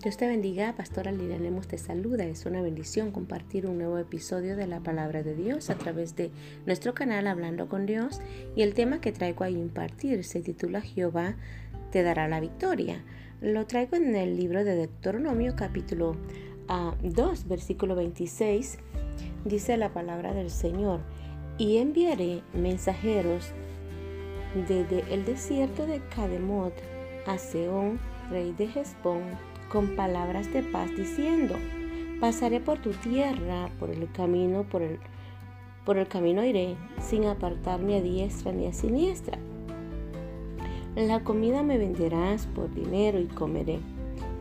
Dios te bendiga, Pastora Lilian Lemos te saluda. Es una bendición compartir un nuevo episodio de la Palabra de Dios a través de nuestro canal Hablando con Dios. Y el tema que traigo a impartir se titula Jehová te dará la victoria. Lo traigo en el libro de Deuteronomio capítulo 2, ah, versículo 26. Dice la palabra del Señor, y enviaré mensajeros desde el desierto de Cademot a Seón, rey de Hezbón con palabras de paz diciendo, pasaré por tu tierra, por el camino, por el, por el camino iré, sin apartarme a diestra ni a siniestra. La comida me venderás por dinero y comeré.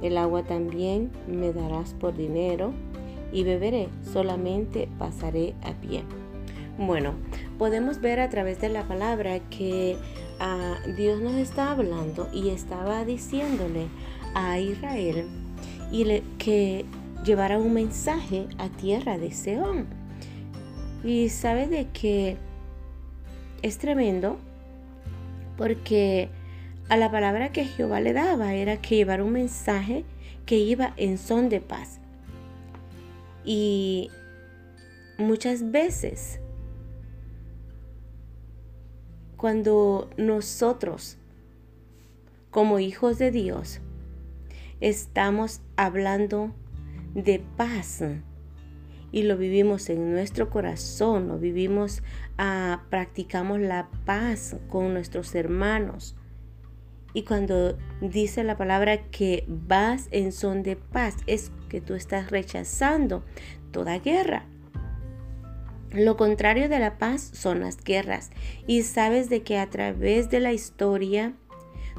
El agua también me darás por dinero y beberé, solamente pasaré a pie. Bueno, podemos ver a través de la palabra que ah, Dios nos está hablando y estaba diciéndole a Israel y que llevara un mensaje a tierra de Seón. Y sabe de que es tremendo porque a la palabra que Jehová le daba era que llevara un mensaje que iba en son de paz. Y muchas veces cuando nosotros como hijos de Dios estamos hablando de paz y lo vivimos en nuestro corazón, lo vivimos, ah, practicamos la paz con nuestros hermanos. Y cuando dice la palabra que vas en son de paz, es que tú estás rechazando toda guerra. Lo contrario de la paz son las guerras. Y sabes de que a través de la historia,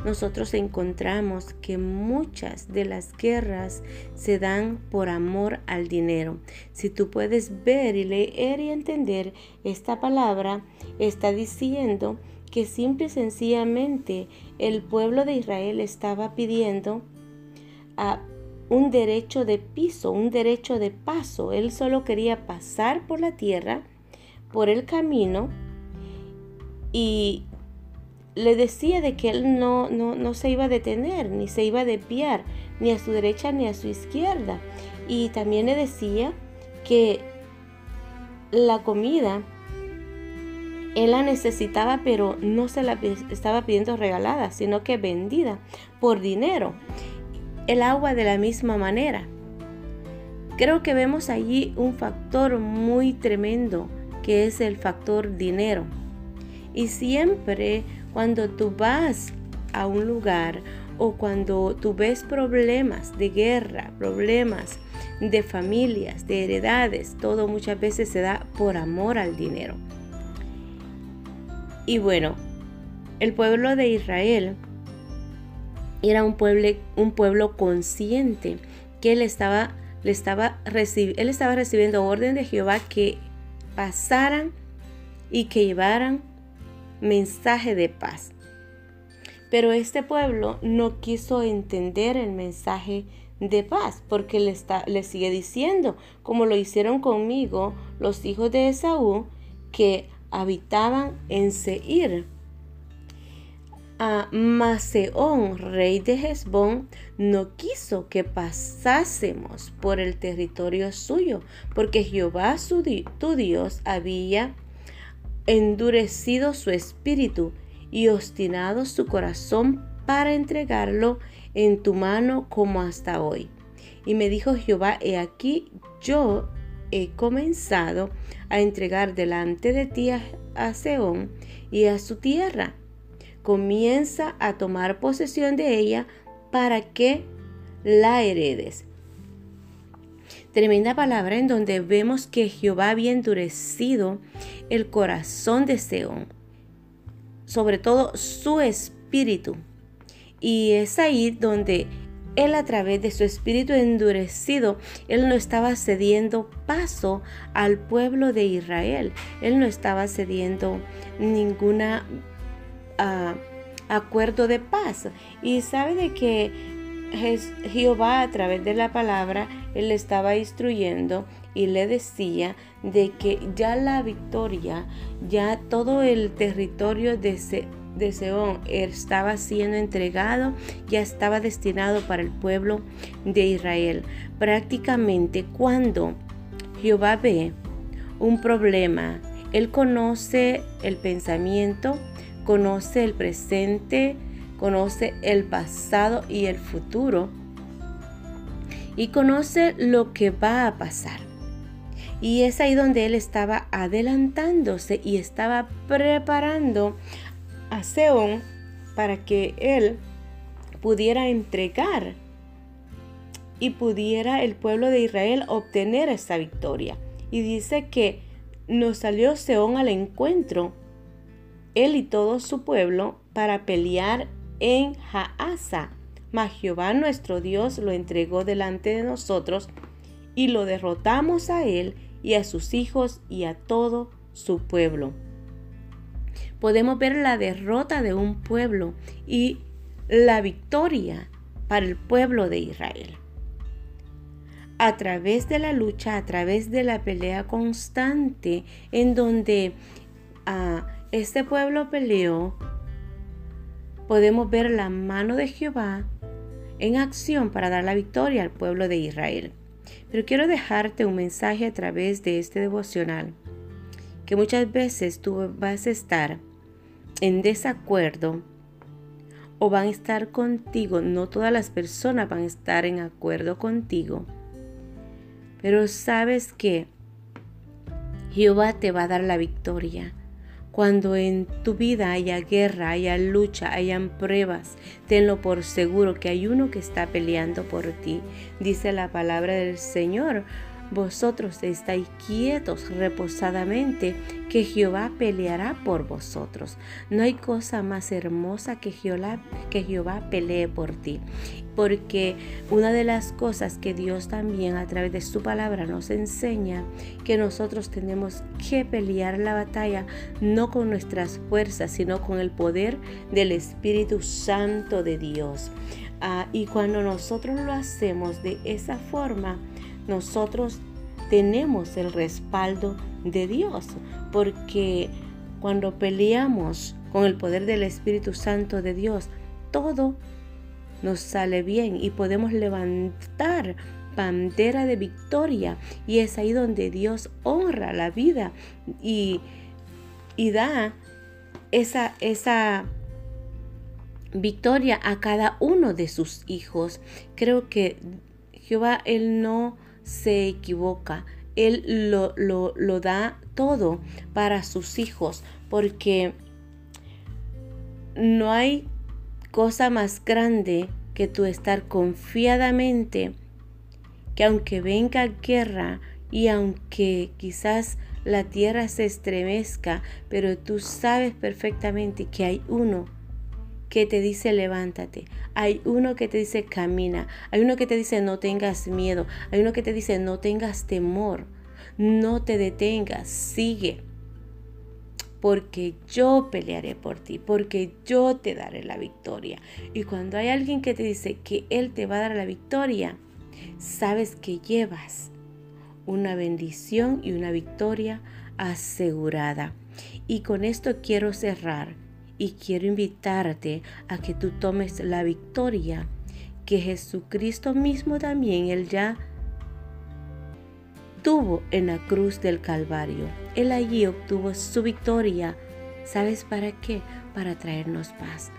nosotros encontramos que muchas de las guerras se dan por amor al dinero. Si tú puedes ver y leer y entender esta palabra, está diciendo que simple y sencillamente el pueblo de Israel estaba pidiendo a un derecho de piso, un derecho de paso. Él solo quería pasar por la tierra, por el camino, y le decía de que él no, no, se iba a detener, ni se iba a desviar, ni a su derecha ni a su izquierda. Y también le decía que la comida él la necesitaba, pero no se la estaba pidiendo regalada, sino que vendida por dinero. El agua de la misma manera. Creo que vemos allí un factor muy tremendo, que es el factor dinero. Y siempre cuando tú vas a un lugar o cuando tú ves problemas de guerra, problemas de familias, de heredades, todo muchas veces se da por amor al dinero. Y bueno, el pueblo de Israel era un pueblo, un pueblo consciente que estaba, le estaba, él estaba recibiendo orden de Jehová que pasaran y que llevaran mensaje de paz. Pero este pueblo no quiso entender el mensaje de paz porque le, está, le sigue diciendo, como lo hicieron conmigo los hijos de Esaú que habitaban en Seir. A Maseón, rey de Hezbón, no quiso que pasásemos por el territorio suyo, porque Jehová su, tu Dios había endurecido su espíritu y obstinado su corazón para entregarlo en tu mano como hasta hoy. Y me dijo Jehová, he aquí yo he comenzado a entregar delante de ti a, Seón y a su tierra. Comienza a tomar posesión de ella para que la heredes. Tremenda palabra en donde vemos que Jehová había endurecido el corazón de Seón, sobre todo su espíritu. Y es ahí donde él a través de su espíritu endurecido, él no estaba cediendo paso al pueblo de Israel. Él no estaba cediendo ninguna ah, acuerdo de paz. Y sabe de que Jehová a través de la palabra, él le estaba instruyendo y le decía de que ya la victoria, ya todo el territorio de, de Seón estaba siendo entregado, ya estaba destinado para el pueblo de Israel. Prácticamente cuando Jehová ve un problema, Él conoce el pensamiento, conoce el presente, conoce el pasado y el futuro y conoce lo que va a pasar. Y es ahí donde él estaba adelantándose y estaba preparando a Seón para que él pudiera entregar y pudiera el pueblo de Israel obtener esta victoria. Y dice que nos salió Seón al encuentro, él y todo su pueblo, para pelear en Jaasa. Mas Jehová nuestro Dios lo entregó delante de nosotros y lo derrotamos a él y a sus hijos y a todo su pueblo. Podemos ver la derrota de un pueblo y la victoria para el pueblo de Israel. A través de la lucha, a través de la pelea constante en donde ah, este pueblo peleó, podemos ver la mano de Jehová en acción para dar la victoria al pueblo de Israel. Pero quiero dejarte un mensaje a través de este devocional, que muchas veces tú vas a estar en desacuerdo o van a estar contigo, no todas las personas van a estar en acuerdo contigo, pero sabes que Jehová te va a dar la victoria. Cuando en tu vida haya guerra, haya lucha, hayan pruebas, tenlo por seguro que hay uno que está peleando por ti. Dice la palabra del Señor. Vosotros estáis quietos reposadamente, que Jehová peleará por vosotros. No hay cosa más hermosa que Jehová, que Jehová pelee por ti porque una de las cosas que Dios también a través de su palabra nos enseña, que nosotros tenemos que pelear la batalla no con nuestras fuerzas, sino con el poder del Espíritu Santo de Dios. Ah, y cuando nosotros lo hacemos de esa forma, nosotros tenemos el respaldo de Dios, porque cuando peleamos con el poder del Espíritu Santo de Dios, todo nos sale bien y podemos levantar bandera de victoria y es ahí donde Dios honra la vida y, y da esa, esa victoria a cada uno de sus hijos. Creo que Jehová, Él no se equivoca, Él lo, lo, lo da todo para sus hijos porque no hay cosa más grande que tú estar confiadamente que aunque venga guerra y aunque quizás la tierra se estremezca, pero tú sabes perfectamente que hay uno que te dice levántate, hay uno que te dice camina, hay uno que te dice no tengas miedo, hay uno que te dice no tengas temor, no te detengas, sigue. Porque yo pelearé por ti, porque yo te daré la victoria. Y cuando hay alguien que te dice que Él te va a dar la victoria, sabes que llevas una bendición y una victoria asegurada. Y con esto quiero cerrar y quiero invitarte a que tú tomes la victoria que Jesucristo mismo también, Él ya tuvo en la cruz del Calvario. Él allí obtuvo su victoria. ¿Sabes para qué? Para traernos paz,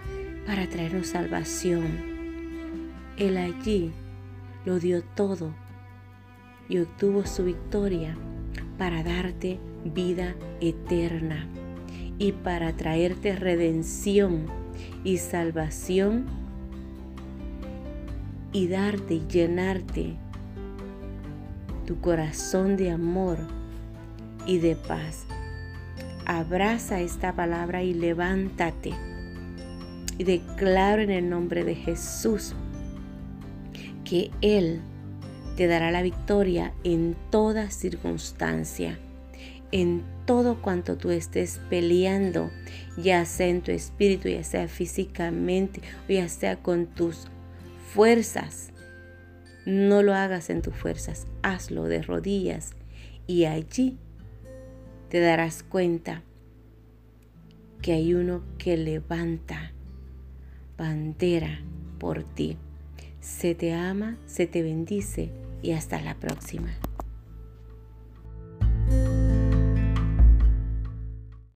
para traernos salvación. Él allí lo dio todo y obtuvo su victoria para darte vida eterna y para traerte redención y salvación y darte y llenarte tu corazón de amor y de paz. Abraza esta palabra y levántate. Y declaro en el nombre de Jesús que Él te dará la victoria en toda circunstancia, en todo cuanto tú estés peleando, ya sea en tu espíritu, ya sea físicamente, o ya sea con tus fuerzas. No lo hagas en tus fuerzas, hazlo de rodillas y allí te darás cuenta que hay uno que levanta bandera por ti. Se te ama, se te bendice y hasta la próxima.